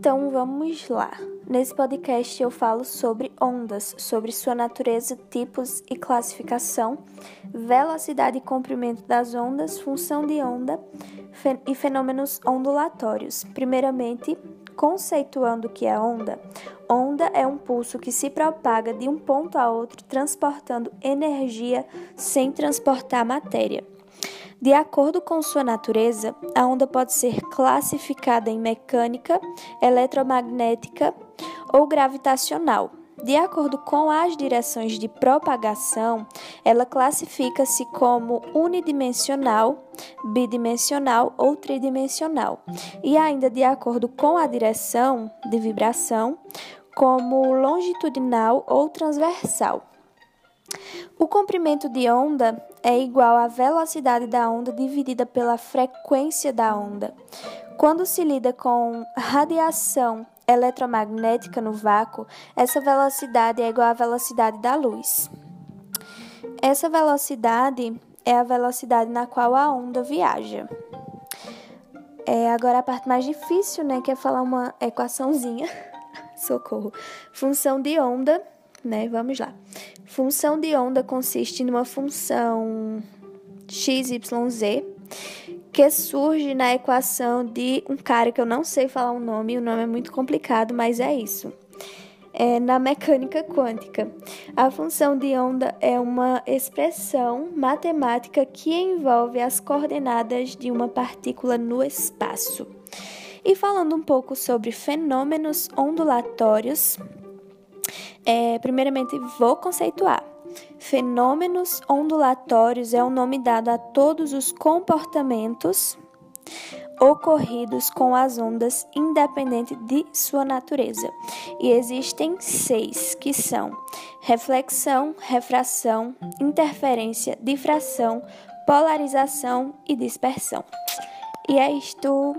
Então vamos lá. Nesse podcast eu falo sobre ondas, sobre sua natureza, tipos e classificação, velocidade e comprimento das ondas, função de onda e fenômenos ondulatórios. Primeiramente, conceituando o que é onda. Onda é um pulso que se propaga de um ponto a outro, transportando energia sem transportar matéria. De acordo com sua natureza, a onda pode ser classificada em mecânica, eletromagnética ou gravitacional. De acordo com as direções de propagação, ela classifica-se como unidimensional, bidimensional ou tridimensional. E ainda de acordo com a direção de vibração, como longitudinal ou transversal. O comprimento de onda é igual à velocidade da onda dividida pela frequência da onda. Quando se lida com radiação eletromagnética no vácuo, essa velocidade é igual à velocidade da luz. Essa velocidade é a velocidade na qual a onda viaja. É agora a parte mais difícil, né, que é falar uma equaçãozinha. Socorro. Função de onda né? Vamos lá. Função de onda consiste numa função x, y, z que surge na equação de um cara que eu não sei falar o nome, o nome é muito complicado, mas é isso. É, na mecânica quântica, a função de onda é uma expressão matemática que envolve as coordenadas de uma partícula no espaço. E falando um pouco sobre fenômenos ondulatórios, é, primeiramente, vou conceituar. Fenômenos ondulatórios é o nome dado a todos os comportamentos ocorridos com as ondas, independente de sua natureza. E existem seis, que são reflexão, refração, interferência, difração, polarização e dispersão. E é isto.